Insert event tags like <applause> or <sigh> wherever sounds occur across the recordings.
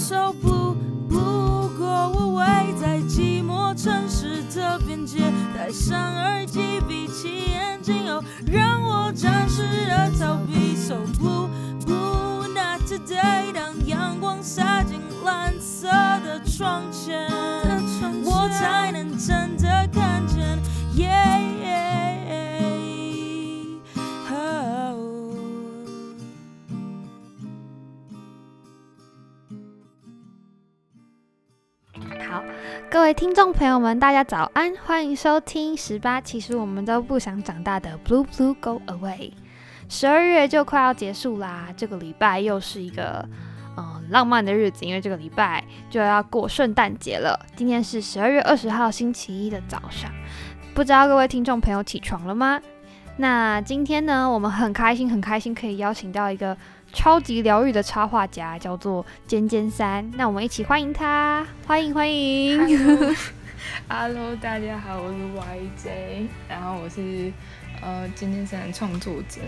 so blue。不过我围在寂寞城市的边界，戴上耳机，闭起眼睛，哦，让我暂时的逃避。So blue blue not today。当阳光洒进蓝色的窗前，我才能各位听众朋友们，大家早安，欢迎收听十八。其实我们都不想长大的 Blue Blue Go Away。十二月就快要结束啦，这个礼拜又是一个嗯浪漫的日子，因为这个礼拜就要过圣诞节了。今天是十二月二十号星期一的早上，不知道各位听众朋友起床了吗？那今天呢，我们很开心，很开心可以邀请到一个。超级疗愈的插画家叫做尖尖三，那我们一起欢迎他，欢迎欢迎。<laughs> Hello，大家好，我是 YJ，然后我是呃尖尖三的创作者。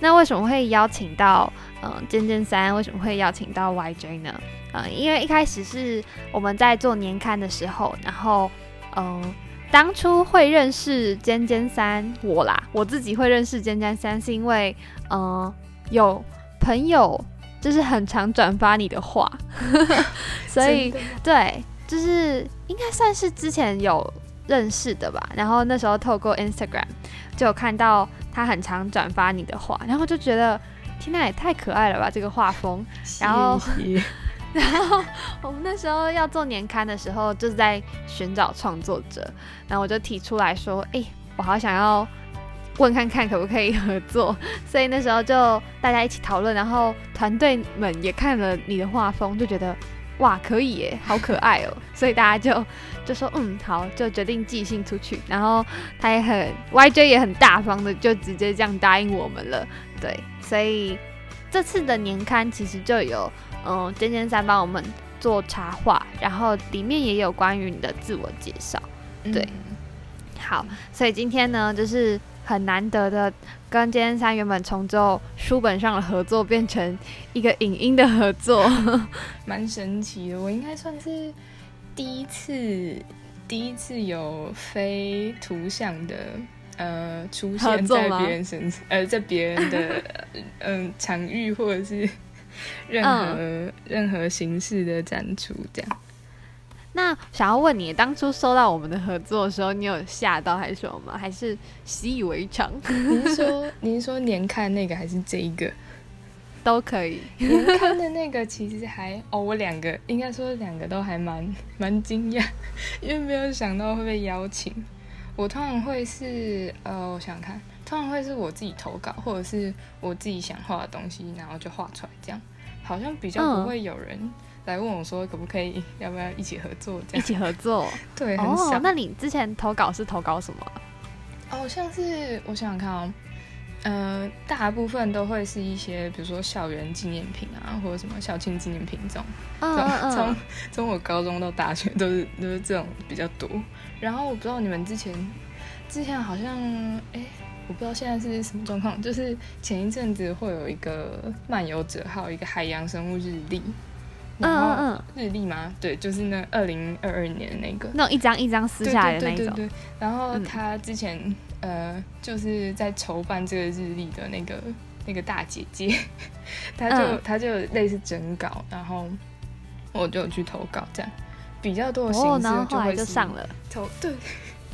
那为什么会邀请到嗯尖尖三？为什么会邀请到 YJ 呢？呃，因为一开始是我们在做年刊的时候，然后嗯，当初会认识尖尖三我啦，我自己会认识尖尖三是因为嗯有。朋友就是很常转发你的话，<laughs> 所以对，就是应该算是之前有认识的吧。然后那时候透过 Instagram 就有看到他很常转发你的话，然后就觉得天呐，也太可爱了吧这个画风。然后，<laughs> 然后我们那时候要做年刊的时候，就是在寻找创作者，然后我就提出来说，哎，我好想要。问看看可不可以合作，<laughs> 所以那时候就大家一起讨论，然后团队们也看了你的画风，就觉得哇可以耶，好可爱哦，<laughs> 所以大家就就说嗯好，就决定寄信出去，然后他也很 YJ 也很大方的就直接这样答应我们了，对，所以这次的年刊其实就有嗯尖尖三帮我们做插画，然后里面也有关于你的自我介绍，对，好，所以今天呢就是。很难得的，跟尖三原本从就书本上的合作变成一个影音的合作，<laughs> 蛮神奇的。我应该算是第一次，第一次有非图像的呃出现在别人身上，呃，在别人的 <laughs> 嗯场域或者是任何任何形式的展出这样。那想要问你，当初收到我们的合作的时候，你有吓到还是什么吗？还是习以为常？您说，您说年看那个还是这一个都可以。年看的那个其实还哦，我两个应该说两个都还蛮蛮惊讶，因为没有想到会被邀请。我通常会是呃，我想想看，通常会是我自己投稿，或者是我自己想画的东西，然后就画出来这样，好像比较不会有人。来问我说可不可以，<laughs> 要不要一起合作？这样一起合作，<laughs> 对，很少。那你之前投稿是投稿什么？哦，像是我想想看哦，呃，大部分都会是一些，比如说校园纪念品啊，或者什么校庆纪念品这种。从从从我高中到大学都是 <laughs> 都是这种比较多。然后我不知道你们之前之前好像，哎，我不知道现在是什么状况，就是前一阵子会有一个漫游者号，一个海洋生物日历。嗯嗯嗯，日历吗？对，就是那二零二二年的那个，那种一张一张撕下来的那种。对对对。然后他之前呃，就是在筹办这个日历的那个那个大姐姐，<laughs> 他就他就类似整稿，然后我就去投稿，这样比较多的形式就会就上了投对。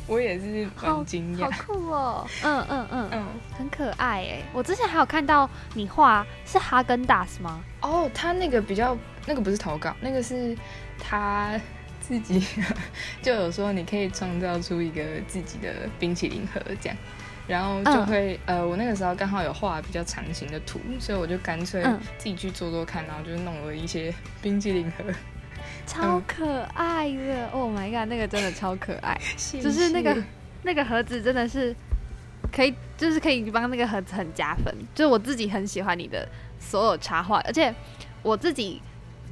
我也是很惊讶，好酷哦！嗯嗯嗯嗯，很可爱哎。我之前还有看到你画是哈根达斯吗？哦，他那个比较那个不是投稿，那个是他自己 <laughs> 就有说你可以创造出一个自己的冰淇淋盒这样，然后就会呃，我那个时候刚好有画比较长形的图，所以我就干脆自己去做做看，然后就弄了一些冰淇淋盒。超可爱的，Oh my god，那个真的超可爱，就是那个那个盒子真的是可以，就是可以帮那个盒子很加分。就是我自己很喜欢你的所有插画，而且我自己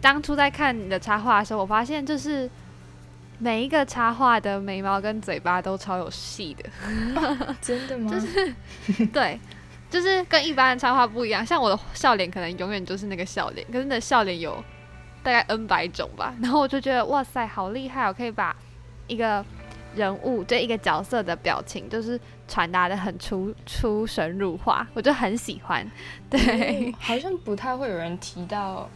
当初在看你的插画的时候，我发现就是每一个插画的眉毛跟嘴巴都超有戏的，<laughs> 真的吗？就是 <laughs> 对，就是跟一般的插画不一样。像我的笑脸可能永远就是那个笑脸，可是你的笑脸有。大概 N 百种吧。<laughs> 然后我就觉得哇塞，好厉害！我可以把一个人物这一个角色的表情，就是传达的很出出神入化，我就很喜欢。<laughs> 对，好像不太会有人提到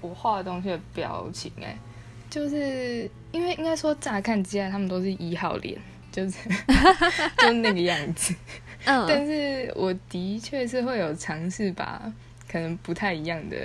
我画的东西的表情，哎，就是因为应该说乍看之下，他们都是一号脸，就是 <laughs> 就那个样子。嗯，但是我的确是会有尝试把可能不太一样的。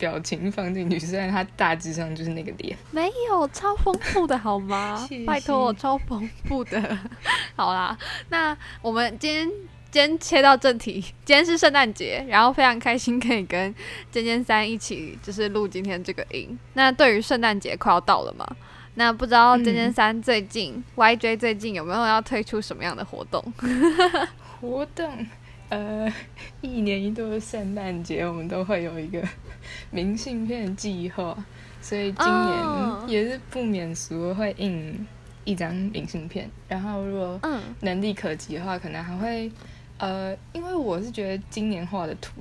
表情放进去，虽然它大致上就是那个脸，没有超丰富的好吗？<laughs> 拜托我超丰富的。<laughs> 好啦，那我们今天今天切到正题，今天是圣诞节，然后非常开心可以跟尖尖三一起就是录今天这个音。那对于圣诞节快要到了嘛，那不知道尖尖三最近 YJ 最近有没有要推出什么样的活动？<laughs> 活动。呃，<laughs> 一年一度的圣诞节，我们都会有一个明信片计划，所以今年也是不免俗会印一张明信片。然后如果能力可及的话，可能还会呃，因为我是觉得今年画的图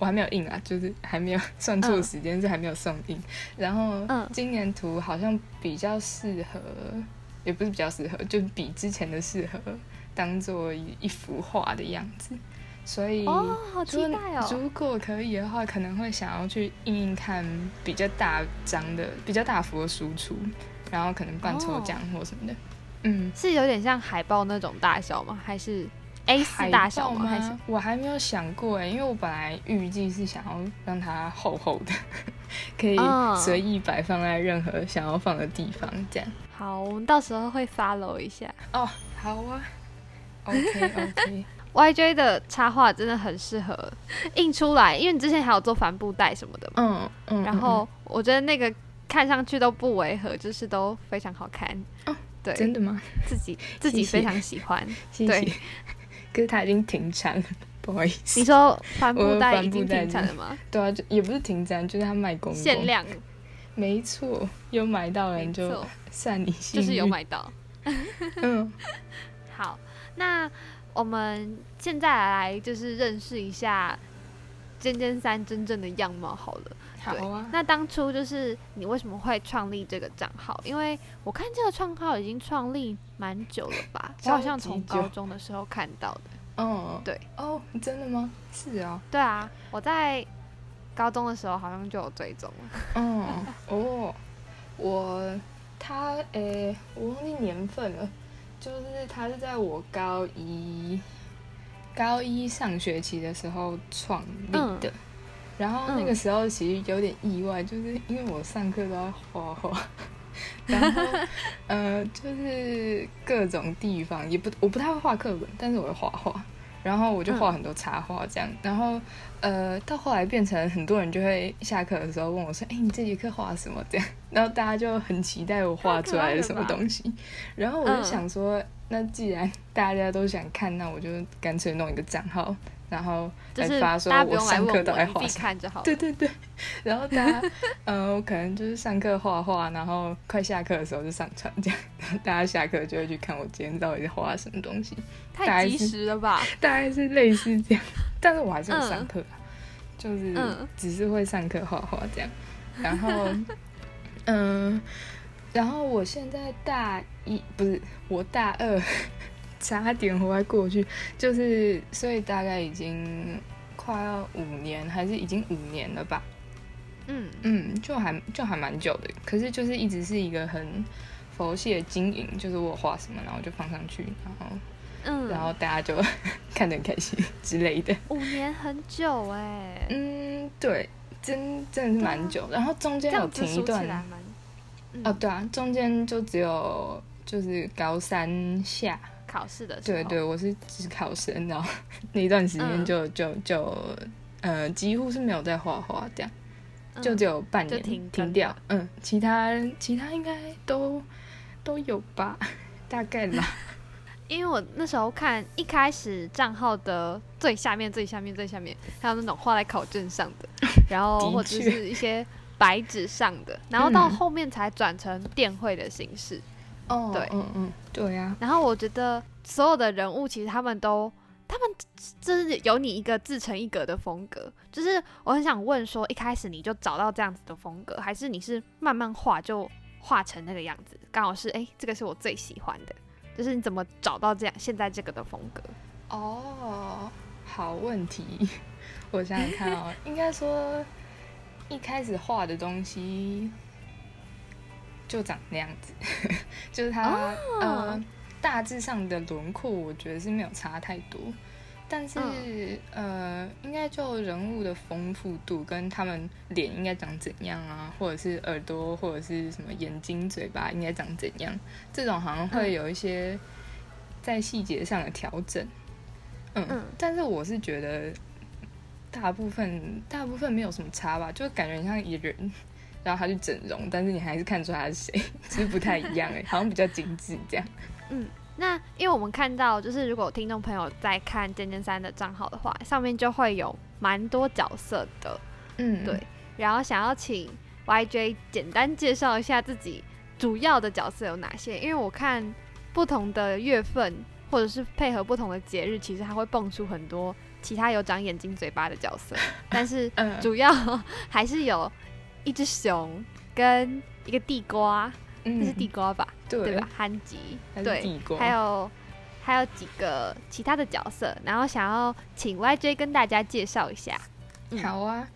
我还没有印啊，就是还没有算错时间，是还没有送印。然后今年图好像比较适合，也不是比较适合，就比之前的适合当做一一幅画的样子。所以，哦，好期待哦！如果可以的话，可能会想要去印印看比较大张的、比较大幅的输出，然后可能办抽奖或什么的。嗯，是有点像海报那种大小吗？还是 A 四大小吗？还是我还没有想过哎，因为我本来预计是想要让它厚厚的，<laughs> 可以随意摆放在任何想要放的地方，这样。好，我们到时候会 follow 一下。哦，好啊。OK OK。<laughs> <laughs> YJ 的插画真的很适合印出来，因为你之前还有做帆布袋什么的嘛。嗯嗯。然后我觉得那个看上去都不违和，就是都非常好看。哦，对，真的吗？自己 <laughs> 自己非常喜欢。谢谢。可是它已经停产了，不好意思。你说帆布袋已经停产了吗？对啊，就也不是停产，就是它卖光。限量。没错，有买到人就算你幸运。就是有买到。嗯。<laughs> 好，那。我们现在来就是认识一下尖尖三真正的样貌好了。好啊。那当初就是你为什么会创立这个账号？因为我看这个账号已经创立蛮久了吧？<laughs> 我好像从高中的时候看到的。嗯，对。哦，真的吗？是啊。对啊，我在高中的时候好像就有追踪了。嗯，哦，我他诶，我忘记年份了。就是他是在我高一高一上学期的时候创立的，然后那个时候其实有点意外，就是因为我上课都要画画，<laughs> 然后呃，就是各种地方也不我不太会画课本，但是我会画画。然后我就画很多插画这样，然后呃，到后来变成很多人就会下课的时候问我说：“哎，你这节课画什么？”这样，然后大家就很期待我画出来的什么东西。<laughs> 然后我就想说，那既然大家都想看，那我就干脆弄一个账号。然后来发说，我上课都在画？对对对。然后大家，呃，可能就是上课画画，然后快下课的时候就上传这样，大家下课就会去看我今天到底在画什么东西。太及时了吧？大概是类似这样，但是我还是有上课，就是只是会上课画画这样。然后，嗯，然后我现在大一不是我大二。差点活过去，就是所以大概已经快要五年，还是已经五年了吧？嗯嗯，就还就还蛮久的。可是就是一直是一个很佛系的经营，就是我画什么，然后就放上去，然后嗯，然后大家就看得很开心之类的。五年很久哎。嗯，对，真真的是蛮久。然后中间有停一段，哦，对啊，中间就只有就是高三下。考试的时候对对，我是只考生，然后 <laughs> 那一段时间就就就呃，几乎是没有在画画，这样就只有半年停掉。嗯，其他其他应该都都有吧，大概吧。<laughs> 因为我那时候看一开始账号的最下面、最下面、最下面，还有那种画在考卷上的，<laughs> 然后或者是一些白纸上的，然后到后面才转成电绘的形式。哦，对，嗯嗯，对呀。然后我觉得所有的人物其实他们都，他他们就是有你一个自成一格的风格。就是我很想问说，一开始你就找到这样子的风格，还是你是慢慢画就画成那个样子？刚好是哎，这个是我最喜欢的。就是你怎么找到这样现在这个的风格？哦，好问题，我想想看哦，应该说一开始画的东西就长那样子，<laughs> 就是它呃大致上的轮廓，我觉得是没有差太多。但是，呃，应该就人物的丰富度跟他们脸应该长怎样啊，或者是耳朵或者是什么眼睛、嘴巴应该长怎样，这种好像会有一些在细节上的调整。嗯，但是我是觉得大部分大部分没有什么差吧，就感觉像一人，然后他去整容，但是你还是看出他是谁，其实不太一样哎，好像比较精致这样。嗯。那因为我们看到，就是如果听众朋友在看尖尖三的账号的话，上面就会有蛮多角色的，嗯，对。然后想要请 YJ 简单介绍一下自己主要的角色有哪些，因为我看不同的月份或者是配合不同的节日，其实它会蹦出很多其他有长眼睛、嘴巴的角色，<laughs> 但是主要 <laughs> 还是有一只熊跟一个地瓜。那是地瓜吧？对吧？憨吉，对，还有还有几个其他的角色，然后想要请 YJ 跟大家介绍一下。好啊，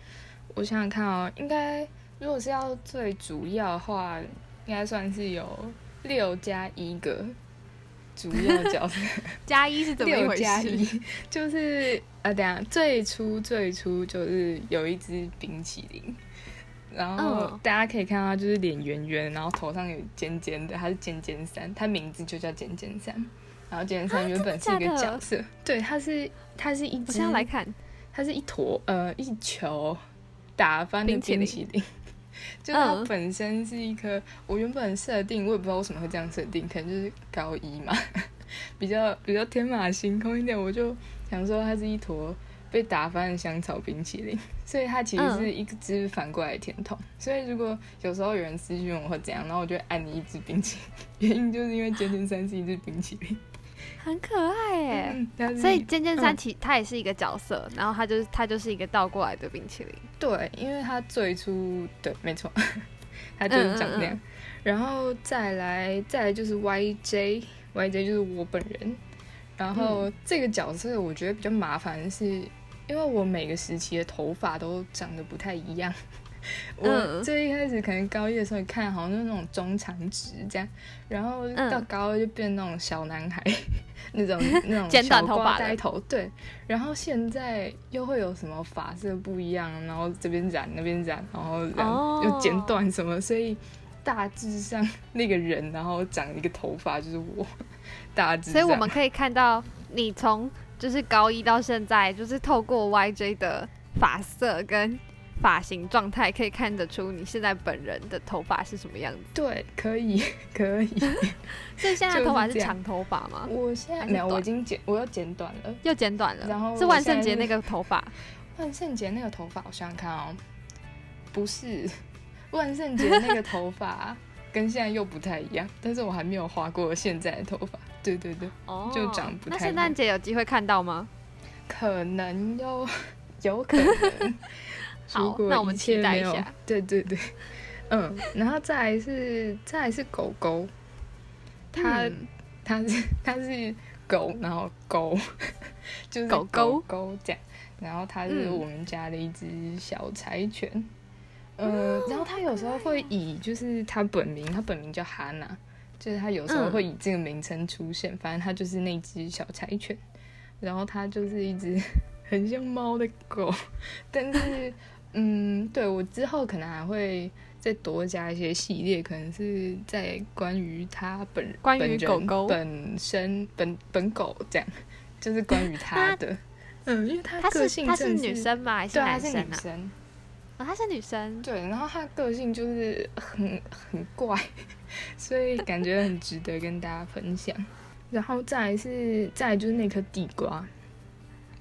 我想想看哦，应该如果是要最主要的话，应该算是有六加一个主要角色。<laughs> <laughs> 加一是怎么一回事？<laughs> 就是呃，等下最初最初就是有一只冰淇淋。然后大家可以看到，就是脸圆圆，然后头上有尖尖的，他是尖尖三，他名字就叫尖尖三。然后尖尖三原本是一个角色，对，他是他是一只，现在来看，它是一坨呃一球打翻的冰淇淋，<laughs> 就它本身是一颗。我原本设定，我也不知道为什么会这样设定，可能就是高一嘛，<laughs> 比较比较天马行空一点，我就想说它是一坨。被打翻的香草冰淇淋，<laughs> 所以它其实是一只反过来的甜筒。所以如果有时候有人私讯我或怎样，然后我就爱你一只冰淇淋，原因就是因为尖尖三是一只冰淇淋，<laughs> 很可爱耶。所以尖尖三其它也是一个角色，然后它就是它就是一个倒过来的冰淇淋。对，因为它最初对，没错，<laughs> 它就是长那样。然后再来再来就是 YJ，YJ 就是我本人。然后这个角色我觉得比较麻烦是。因为我每个时期的头发都长得不太一样，<laughs> 我最一开始可能高一的时候看好像是那种中长直这样，然后到高二就变那种小男孩 <laughs> 那种 <laughs> 那种剪短头发呆头，对，然后现在又会有什么发色不一样，然后这边染那边染，然后又剪短什么，所以大致上那个人然后长一个头发就是我，大致，所以我们可以看到你从。就是高一到现在，就是透过 YJ 的发色跟发型状态，可以看得出你现在本人的头发是什么样子。对，可以，可以。所以现在 <laughs> 头发是长头发吗？我现在没有，我已经剪，我又剪短了，又剪短了。然后是万圣节那个头发。<laughs> 万圣节那个头发，我想想看哦，不是万圣节那个头发，<laughs> 跟现在又不太一样。但是我还没有画过现在的头发。对对对，就长不太。那圣诞节有机会看到吗？可能哟，有可能。<laughs> 好，那我们期待一下。对对对，嗯，然后再来是再来是狗狗，它它是 <laughs> 它是狗，然后狗 <laughs> 就是狗狗狗这样，然后它是我们家的一只小柴犬，呃，然后它有时候会以就是它本名，它本名叫哈娜。就是它有时候会以这个名称出现，反正它就是那只小柴犬，然后它就是一只 <laughs> 很像猫的狗，<laughs> 但是，嗯，对我之后可能还会再多加一些系列，可能是在关于它本关于狗狗。本身本本狗这样，就是关于它的，嗯，因为它个性它是女生嘛？还是男生啊？哦，她是女生。对，然后她个性就是很很怪，<laughs> 所以感觉很值得跟大家分享。然后再是再就是那颗地瓜，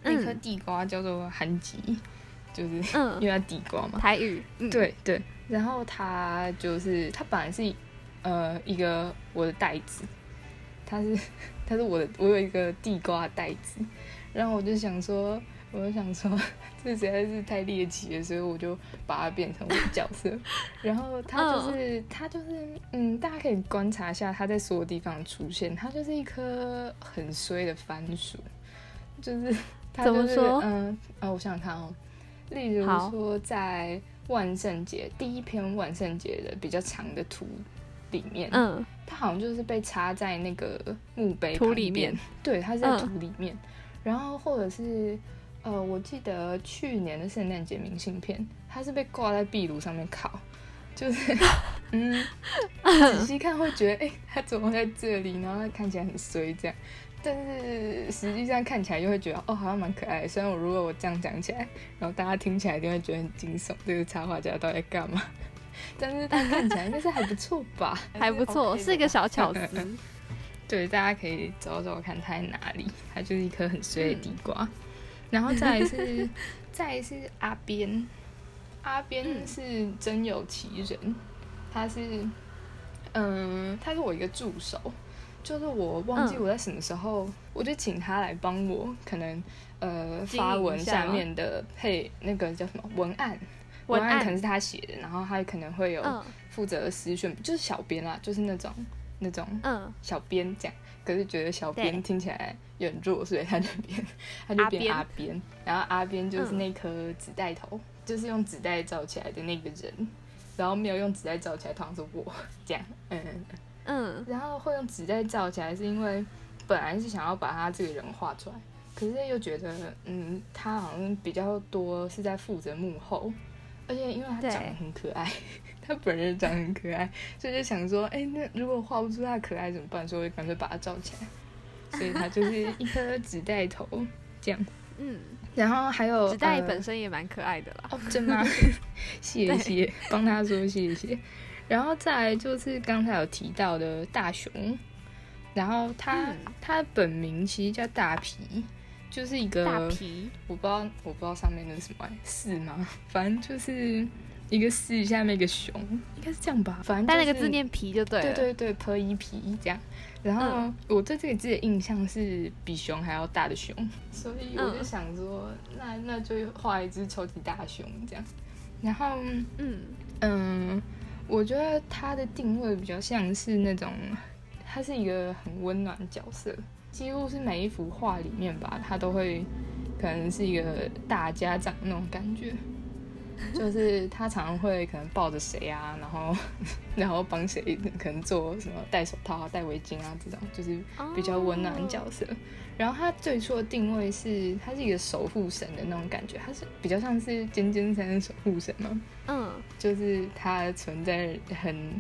那颗地瓜叫做韩吉，就是 <laughs> 因为它地瓜嘛，台语。对对，然后它就是它本来是呃一个我的袋子，它是 <laughs> 它是我的我有一个地瓜袋子。然后我就想说，我就想说，<laughs> 这实在是太猎奇了，所以我就把它变成我的角色。<laughs> 然后它就是它就是嗯，大家可以观察一下它在所有地方出现，它就是一颗很衰的番薯，就是 <laughs> 它就是嗯哦，我想想看哦，例如说在万圣节第一篇万圣节的比较长的图。里面，嗯，它好像就是被插在那个墓碑土里面，对，它是在土里面。然后或者是，呃，我记得去年的圣诞节明信片，它是被挂在壁炉上面烤，就是，<laughs> 嗯，仔细看会觉得，哎，它怎么在这里？然后它看起来很衰这样，但是实际上看起来又会觉得，哦，好像蛮可爱。虽然我如果我这样讲起来，然后大家听起来一定会觉得很惊悚，这个插画家到底在干嘛？<laughs> 但是它看起来应该是还不错吧？还不错，是一个小巧思。<laughs> 对，大家可以找找看它在哪里。它就是一颗很碎的地瓜。然后再是，<laughs> 再是阿边，阿边是真有其人。他是，嗯，他是我一个助手。就是我忘记我在什么时候，我就请他来帮我，可能呃发文下面的配那个叫什么文案。文案可能是他写的，然后他可能会有负责私讯，就是小编啦，就是那种那种嗯。小编这样。可是觉得小编听起来有点弱，所以他就变 <laughs> 他就变阿边，然后阿边就是那颗纸袋头，就是用纸袋罩起来的那个人，然后没有用纸袋罩起来，通常是我 <laughs> 这样。嗯嗯，然后会用纸袋罩起来，是因为本来是想要把他这个人画出来，可是又觉得嗯，他好像比较多是在负责幕后。而且因为他长得很可爱，他本人长得很可爱，所以就想说，哎，那如果画不出他可爱怎么办？所以我干脆把它罩起来。所以他就是一颗纸袋头这样。<laughs> 嗯，然后还有纸袋本身也蛮可爱的啦。哦，真吗？<laughs> 谢谢，帮他说谢谢。然后再来就是刚才有提到的大熊，然后他他本名其实叫大皮。就是一个大皮，我不知道，我不知道上面那是什么，四吗？反正就是一个四下面一个熊，应该是这样吧。反正但那个字念皮就对了。对对对，皮一皮这样。然后我对这个字的印象是比熊还要大的熊，<laughs> 所以我就想说，那那就画一只超级大熊这样。然后嗯嗯，我觉得它的定位比较像是那种，它是一个很温暖的角色。几乎是每一幅画里面吧，它都会可能是一个大家长那种感觉，<laughs> 就是他常常会可能抱着谁啊，然后 <laughs> 然后帮谁可能做什么戴手套啊、戴围巾啊这种，就是比较温暖的角色。然后他最初的定位是，他是一个守护神的那种感觉，他是比较像是尖尖山的守护神嘛。嗯，就是他存在很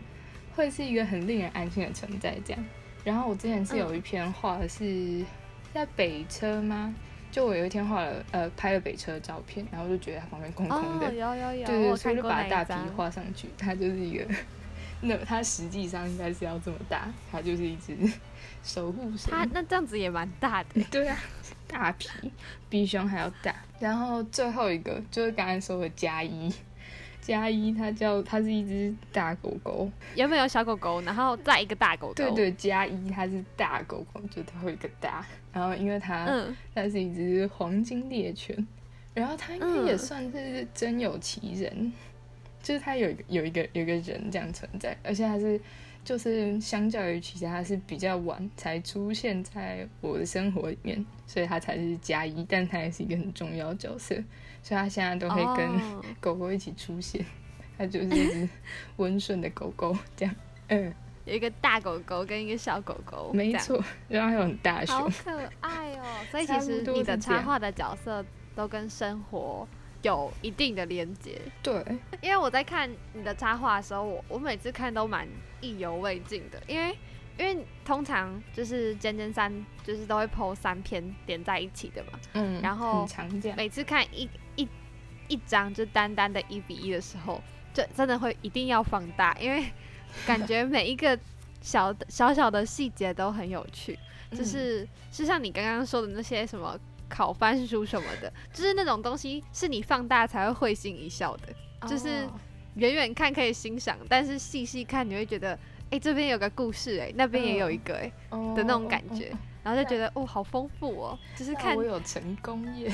会是一个很令人安心的存在这样。然后我之前是有一篇画的是在北车吗？就我有一天画了呃拍了北车的照片，然后就觉得它旁边空空的，有有有，对对，所以就把大皮画上去。它就是一个，<laughs> 那它实际上应该是要这么大，它就是一只守护神。它那这样子也蛮大的。<laughs> 对啊，大皮比熊还要大。然后最后一个就是刚才说的加一。加一，它叫它是一只大狗狗，原本有小狗狗？然后再一个大狗狗。对对，加一它是大狗狗，就它会一个大。然后因为它，嗯，它是一只黄金猎犬，然后它应该也算是真有其人，就是它有有一个有一个人这样存在，而且它是就是相较于其他是比较晚才出现在我的生活里面，所以它才是加一，但它也是一个很重要的角色。所以它现在都会跟 <laughs> 狗狗一起出现，它就是一只 <laughs> 温顺的狗狗，这样。嗯，有一个大狗狗跟一个小狗狗，没错，然后还有很大熊，好可爱哦。所以其实你的插画的角色都跟生活有一定的连接。对，因为我在看你的插画的时候，我我每次看都蛮意犹未尽的，因为。因为通常就是尖尖三，就是都会 PO 三篇连在一起的嘛。嗯。然后每次看一一一张就单单的一比一的时候，就真的会一定要放大，因为感觉每一个小小小的细节都很有趣。就是是像你刚刚说的那些什么烤番薯什么的，就是那种东西是你放大才会会心一笑的。就是远远看可以欣赏，但是细细看你会觉得。哎，这边有个故事，哎，那边也有一个，哎的那种感觉，然然后就觉得哦，好丰富哦，就是看我有成功耶。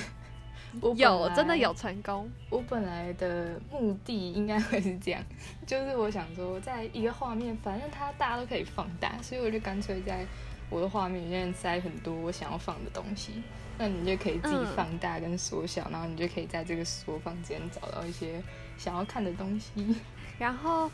有真的有成功。我本来的目的应该会是这样，<laughs> 就是我想说，在一个画面，反正它大家都可以放大，所以我就干脆在我的画面里面塞很多我想要放的东西。那你就可以自己放大跟缩小，然后你就可以在这个缩放间找到一些想要看的东西。<laughs> 然后。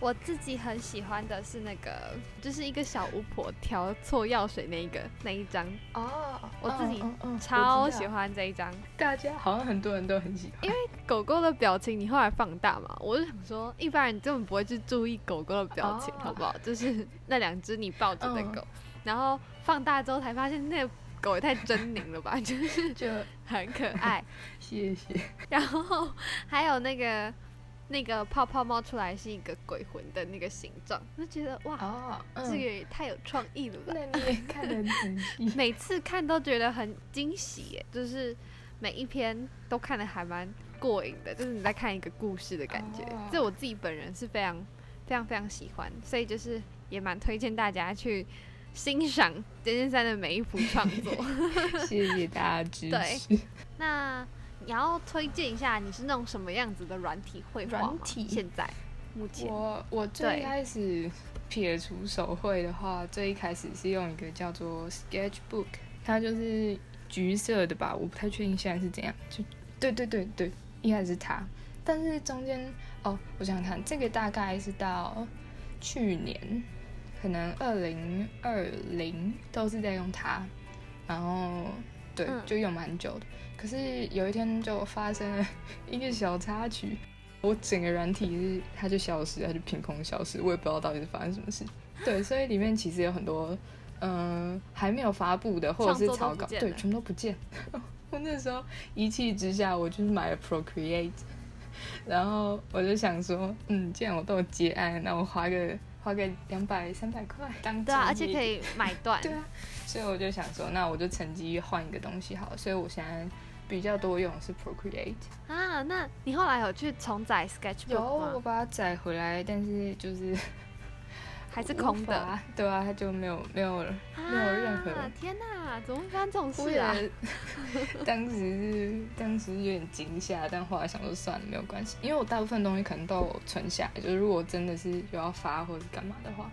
我自己很喜欢的是那个，就是一个小巫婆调错药水那一个那一张。哦，我自己超喜欢这一张，大家。好像很多人都很喜欢，因为狗狗的表情你后来放大嘛，我就想说，一般人根本不会去注意狗狗的表情，好不好？就是那两只你抱着的狗，然后放大之后才发现那个狗也太狰狞了吧，<laughs> 就是就很可爱，<laughs> 谢谢。然后还有那个。那个泡泡冒出来是一个鬼魂的那个形状，就觉得哇，这个也太有创意了吧！那你也看得很仔细，<laughs> 每次看都觉得很惊喜耶，就是每一篇都看的还蛮过瘾的，就是你在看一个故事的感觉。这我自己本人是非常非常非常喜欢，所以就是也蛮推荐大家去欣赏尖尖三的每一幅创作。<laughs> <laughs> 谢谢大家支持。那。你要推荐一下，你是那种什么样子的软体绘画软体？现在目前。我我最开始撇除手绘的话，最一开始是用一个叫做 Sketchbook，它就是橘色的吧，我不太确定现在是怎样。就对对对对，一开始是它，但是中间哦，我想想看，这个大概是到去年，可能二零二零都是在用它，然后。对，就用蛮久的。可是有一天就发生了一个小插曲，我整个软体是它就消失，它就凭空消失，我也不知道到底是发生什么事。对，所以里面其实有很多嗯还没有发布的，或者是草稿，对，全都不见。<laughs> 我那时候一气之下，我就是买了 Procreate，然后我就想说，嗯，既然我都有结案，那我花个花个两百三百块当对啊，而且可以买断。<laughs> 对啊。所以我就想说，那我就趁机换一个东西好。所以我现在比较多用的是 Procreate 啊。那你后来有去重载 Sketchbook 有，我把它载回来，但是就是还是空的。对啊，它就没有没有没有任何。天哪，怎么会发生这种事啊？<laughs> 当时是当时有点惊吓，但后来想说算了，没有关系，因为我大部分东西可能都有存下来，就是如果真的是有要发或者干嘛的话，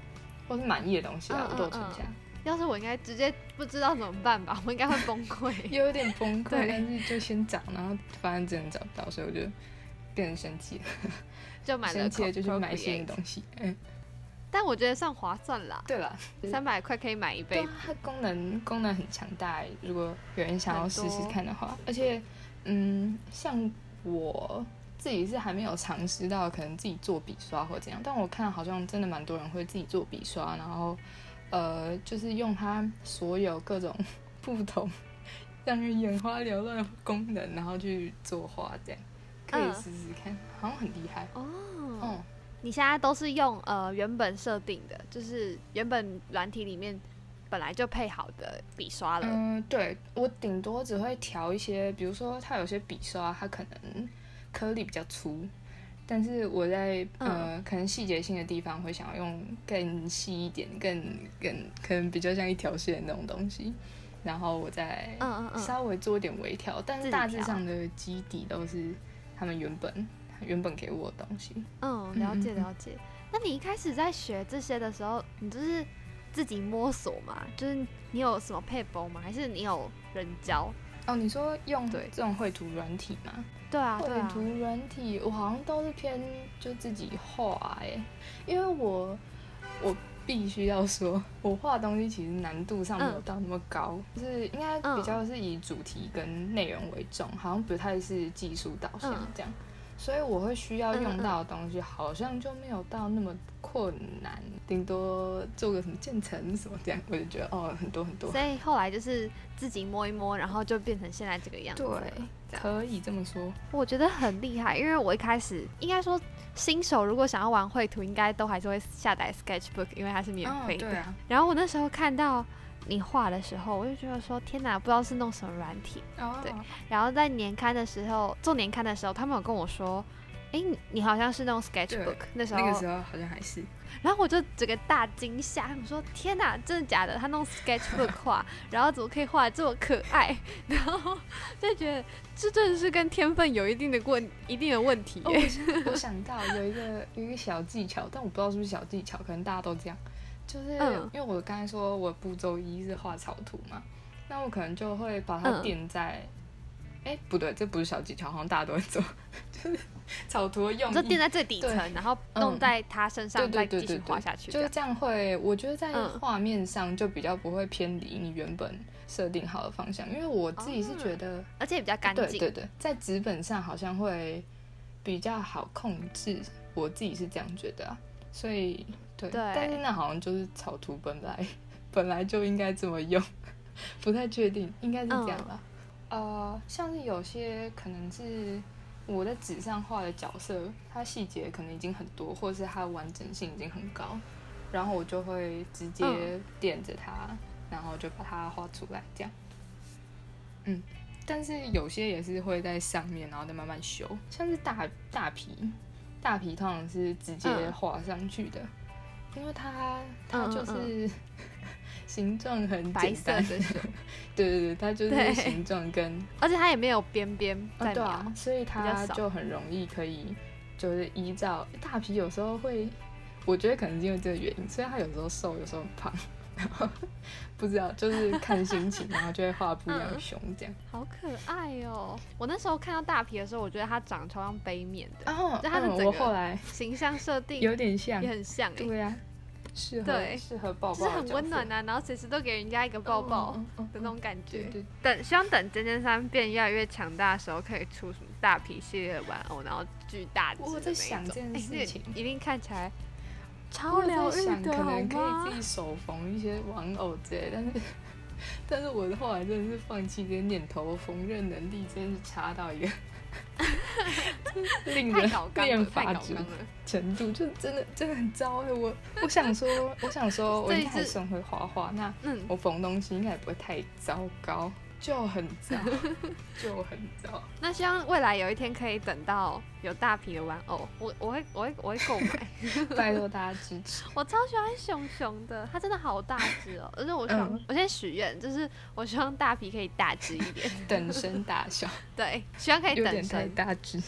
或是满意的东西啊，我都有存下。要是我应该直接不知道怎么办吧，我应该会崩溃，<laughs> 有点崩溃。但是就先找，然后发现真的找不到，所以我就变成生气了，<laughs> 就买了。生气了就去买新的东西。嗯，但我觉得算划算啦。对了，三百块可以买一杯。它功能功能很强大，如果有人想要试试看的话。而且，嗯，像我自己是还没有尝试到可能自己做笔刷或怎样，但我看好像真的蛮多人会自己做笔刷，然后。呃，就是用它所有各种 <laughs> 不同让人眼花缭乱的功能，然后去作画，这样可以试试看，好像很厉害哦。嗯，你现在都是用呃原本设定的，就是原本软体里面本来就配好的笔刷了。嗯，对我顶多只会调一些，比如说它有些笔刷，它可能颗粒比较粗。但是我在呃，可能细节性的地方会想要用更细一点、更更可能比较像一条线那种东西，然后我再稍微做一点微调，但是大致上的基底都是他们原本原本给我的东西。嗯，了解了解。那你一开始在学这些的时候，你就是自己摸索嘛？就是你有什么配包吗？还是你有人教？哦，你说用对这种绘图软体吗？对啊，绘图软体我好像都是偏就自己画哎，因为我我必须要说，<laughs> 我画东西其实难度上没有到那么高，就是应该比较是以主题跟内容为重，好像不太是技术导向这样。所以我会需要用到的东西，好像就没有到那么困难，顶多做个什么建成什么这样，我就觉得哦，很多很多。所以后来就是自己摸一摸，然后就变成现在这个样子。对，可以这么说。我觉得很厉害，因为我一开始应该说新手如果想要玩绘图，应该都还是会下载 Sketchbook，因为它是免费的。然后我那时候看到。你画的时候，我就觉得说天哪，不知道是弄什么软体。对，然后在年刊的时候做年刊的时候，他们有跟我说，哎，你好像是那种 sketchbook，那时候那个时候好像还是。然后我就整个大惊吓，我说天哪，真的假的？他弄 sketchbook 画，<laughs> 然后怎么可以画这么可爱？<laughs> 然后就觉得这真的是跟天分有一定的问一定的问题。我想到有一个有一个小技巧，但我不知道是不是小技巧，可能大家都这样。就是因为我刚才说我步骤一是画草图嘛，那我可能就会把它垫在。哎，不对，这不是小技巧，好像大家都会做，<laughs> 就是草图用，就垫在最底层，然后弄在它身上，再继续画下去，就是这样会，我觉得在画面上就比较不会偏离你原本设定好的方向，因为我自己是觉得，而且比较干净，对对对，在纸本上好像会比较好控制，我自己是这样觉得啊，所以对，但是那好像就是草图本来 <laughs> 本来就应该这么用，<laughs> 不太确定，应该是这样吧。呃，像是有些可能是我在纸上画的角色，它细节可能已经很多，或者是它的完整性已经很高，然后我就会直接点着它，然后就把它画出来，这样。嗯，但是有些也是会在上面，然后再慢慢修，像是大大皮，大皮通常是直接画上去的，因为它它就是。<laughs> 形状很白色的，<laughs> 对对对，它就是形状跟，<laughs> 而且它也没有边边在描，所以它就很容易可以，就是依照大皮有时候会，我觉得可能是因为这个原因，所以它有时候瘦，有时候胖，然 <laughs> 后不知道就是看心情，然后就会画不一样的 <laughs> 熊这样。好可爱哦！我那时候看到大皮的时候，我觉得它长得超像杯面的，<laughs> 就它的整个形象设定有点像，也很像，对呀。适合适合抱抱，是很温暖啊，然后随时都给人家一个抱抱的那种感觉。等希望等尖尖三变越来越强大的时候，可以出什么大皮系列玩偶，然后巨大只的那种。事情，一定看起来超疗愈的，可能可以自己手缝一些玩偶之类，但是，但是我后来真的是放弃这些念头，缝纫能力真是差到一个。<laughs> 令人变法值程度，就真的真的很糟哎！我我想说，我想说，<laughs> 我一开始会画画，那我缝东西应该也不会太糟糕。就很糟，<laughs> 就很糟。那希望未来有一天可以等到有大皮的玩偶，我我会我会我会购买，<laughs> 拜托大家支持。<laughs> 我超喜欢熊熊的，它真的好大只哦！而且我想，我现在许愿就是我希望大皮可以大只一点，等身大小。对，希望可以等身大只，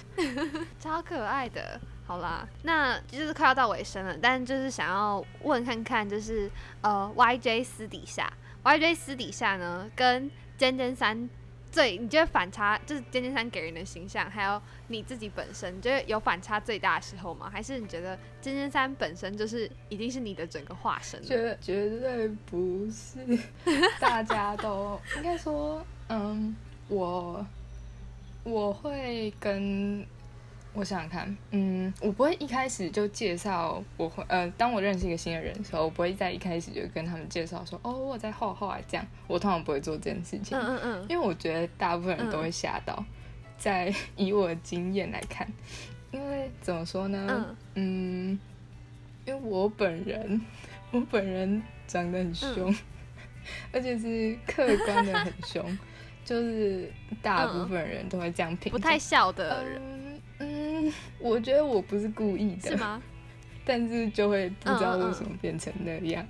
超可爱的。好啦，那就是快要到尾声了，但就是想要问看看，就是呃，YJ 私底下，YJ 私底下呢跟。尖尖三最你觉得反差就是尖尖三给人的形象，还有你自己本身，觉得有反差最大的时候吗？还是你觉得尖尖三本身就是已经是你的整个化身？绝绝对不是，大家都应该说，嗯，我我会跟。我想想看，嗯，我不会一开始就介绍，我会，呃，当我认识一个新的人的时候，我不会在一开始就跟他们介绍说，哦，我在画画这样，我通常不会做这件事情，嗯嗯嗯，因为我觉得大部分人都会吓到，在以我的经验来看，因为怎么说呢，嗯，因为我本人，我本人长得很凶，<laughs> 而且是客观的很凶，<laughs> 就是大部分人都会这样评，不太笑的人。嗯，<laughs> 我觉得我不是故意的，是吗？<laughs> 但是就会不知道为什么变成那样。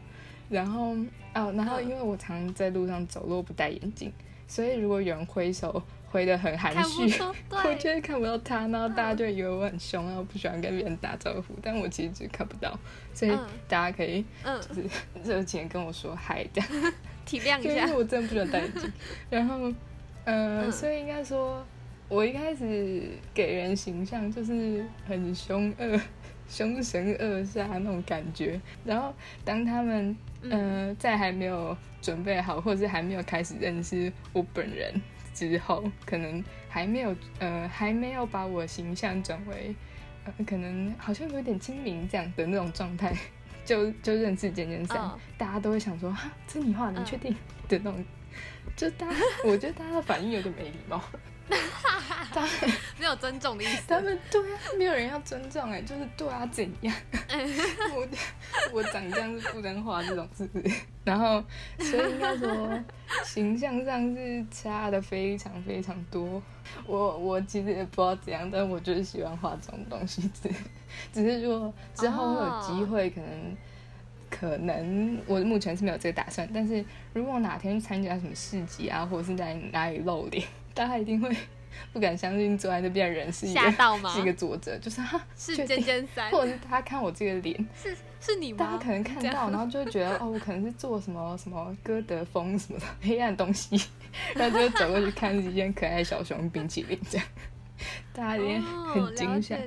然后哦，然后因为我常在路上走路不戴眼镜，所以如果有人挥手挥的很含蓄，<laughs> 我就会看不到他，然后大家就以为我很凶，然后不喜欢跟别人打招呼。但我其实只看不到，所以大家可以就是热情跟我说嗨，这样体谅一下。因为我真的不喜欢戴眼镜。然后，呃，所以应该说。我一开始给人形象就是很凶恶、凶神恶煞那种感觉，然后当他们呃在还没有准备好，或者是还没有开始认识我本人之后，可能还没有呃还没有把我形象转为呃可能好像有点精明这样的那种状态，<laughs> 就就认识简简三，大家都会想说哈，这你画，你确定？的那种，<laughs> 就大家我觉得大家的反应有点没礼貌。<laughs> 他们 <laughs> 没有尊重的意思。他们对啊，没有人要尊重哎，就是对啊，怎样？<laughs> 我我长相是不能画这种，是不是？然后所以应该说形象上是差的非常非常多。我我其实也不知道怎样，但我就是喜欢画这种东西，只只是说之后会有机会，可能可能我目前是没有这个打算。但是如果哪天参加什么市集啊，或者是在哪里露脸，大家一定会。不敢相信坐在那边的人是一个是一个作者，就是他是尖尖三，或者是他看我这个脸 <laughs> 是是你吗？大家可能看到，然后就会觉得 <laughs> 哦，我可能是做什么什么歌德风什么的黑暗东西，然后就走过去看是一件可爱小熊冰淇淋这样，大家也很惊吓，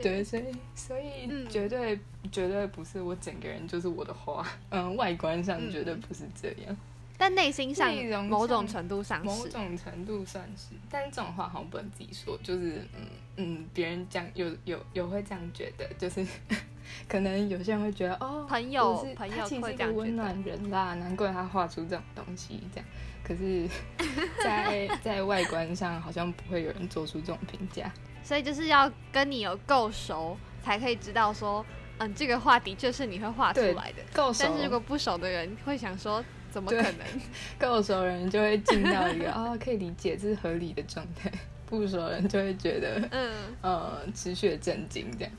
对，所以所以绝对绝对不是我整个人就是我的花，嗯，外观上绝对不是这样。但内心上某种程度上，某种程度算是，但是这种话好像不能自己说，就是嗯嗯，别人讲有有有会这样觉得，就是 <laughs> 可能有些人会觉得哦，朋友朋友其实温暖人啦，难怪他画出这种东西这样，可是，<laughs> 在在外观上好像不会有人做出这种评价，所以就是要跟你有够熟，才可以知道说，嗯，这个画的确是你会画出来的，够熟。但是如果不熟的人会想说。怎么可能？<laughs> 够熟人就会进到一个啊，<laughs> 可以理解，这是合理的状态。<laughs> 不熟人就会觉得，嗯呃，持续的震惊这样。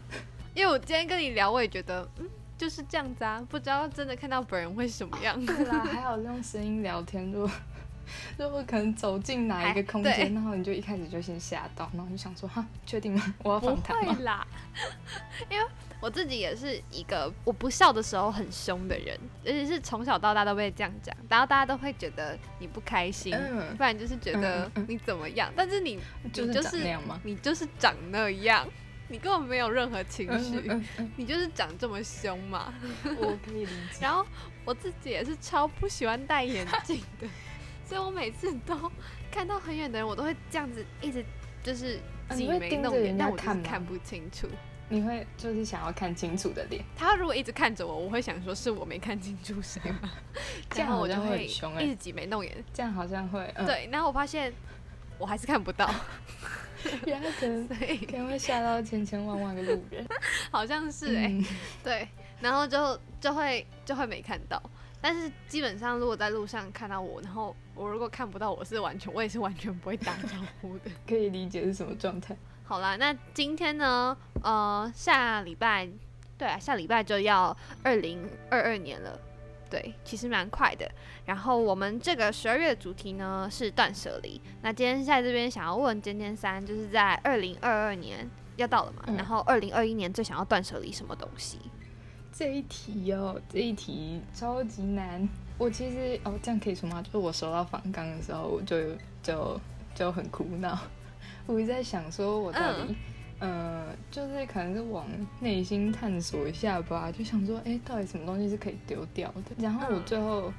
因为我今天跟你聊，我也觉得，嗯，就是这样子啊。不知道真的看到本人会什么样。对啦，还有用声音聊天，如果如果可能走进哪一个空间，然后你就一开始就先吓到，然后就想说，哈，确定吗？我要访谈吗？啦，因为。我自己也是一个我不笑的时候很凶的人，而且是从小到大都被这样讲，然后大家都会觉得你不开心，不然就是觉得你怎么样。但是你你就是你就是长那样，你根本没有任何情绪，你就是长这么凶嘛。我可以理解。<laughs> 然后我自己也是超不喜欢戴眼镜的，所以我每次都看到很远的人，我都会这样子一直就是挤眉弄眼，但我就是看不清楚。你会就是想要看清楚的脸，他如果一直看着我，我会想说是我没看清楚谁吗？<laughs> 这样我就会一直挤眉弄眼，这样好像会对。然后我发现我还是看不到，<laughs> 然后可能 <laughs> 可能会吓到千千万万个路人，好像是哎，对，然后就就会就会没看到。但是基本上如果在路上看到我，然后我如果看不到，我是完全我也是完全不会打招呼的，可以理解是什么状态。好啦，那今天呢？呃，下礼拜，对啊，下礼拜就要二零二二年了，对，其实蛮快的。然后我们这个十二月的主题呢是断舍离。那今天在这边想要问尖尖三，就是在二零二二年要到了嘛？然后二零二一年最想要断舍离什么东西？这一题哦，这一题超级难。我其实哦，这样可以说吗？就是我收到访纲的时候，我就就就很苦恼。我一直在想，说我到底，呃，就是可能是往内心探索一下吧，就想说，哎，到底什么东西是可以丢掉的？然后我最后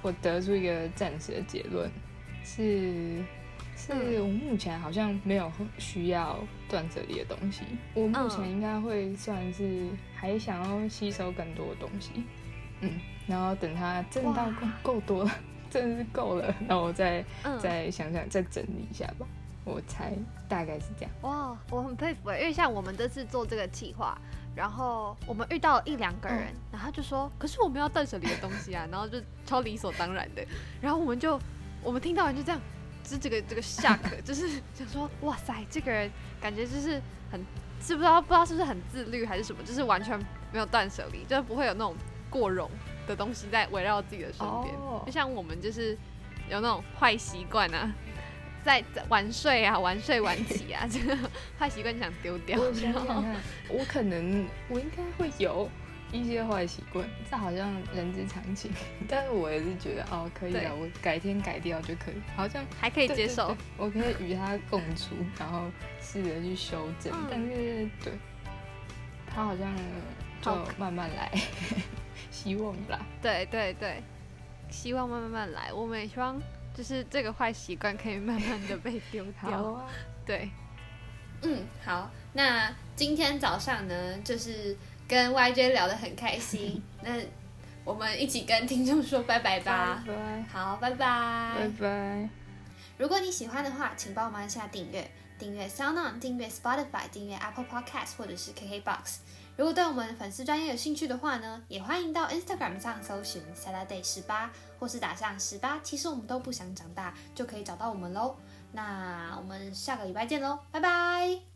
我得出一个暂时的结论，是，是我目前好像没有需要断舍离的东西。我目前应该会算是还想要吸收更多的东西，嗯，然后等它挣到够够多了，<laughs> 真的是够了，那我再再想想，再整理一下吧。我猜大概是这样。哇，我很佩服哎，因为像我们这次做这个计划，然后我们遇到一两个人，然后就说，可是我们要断舍离的东西啊，<laughs> 然后就超理所当然的，然后我们就我们听到完就这样，是这个这个下 <laughs> 课，就是想说，哇塞，这个人感觉就是很知不知道不知道是不是很自律还是什么，就是完全没有断舍离，就是不会有那种过容的东西在围绕自己的身边，就像我们就是有那种坏习惯啊。在晚睡啊，晚睡晚起啊，<laughs> 这个坏习惯想丢掉。我想想看，我可能我应该会有一些坏习惯，这好像人之常情。<laughs> 但是我也是觉得哦，可以的，我改天改掉就可以，好像还可以接受。我可以与他共处，然后试着去修正。但是对，他好像就慢慢来，<laughs> 希望啦。对对对，希望慢慢慢来。我们也希望。就是这个坏习惯可以慢慢的被丢掉，啊对，嗯，好，那今天早上呢，就是跟 YJ 聊得很开心，<laughs> 那我们一起跟听众说拜拜吧，拜拜，好，拜拜，拜拜。如果你喜欢的话，请帮忙按下订阅。订阅 SoundOn，订阅 Spotify，订阅 Apple Podcast 或者是 KKBox。如果对我们粉丝专业有兴趣的话呢，也欢迎到 Instagram 上搜寻 Saturday 十八，或是打上十八，其实我们都不想长大，就可以找到我们喽。那我们下个礼拜见喽，拜拜。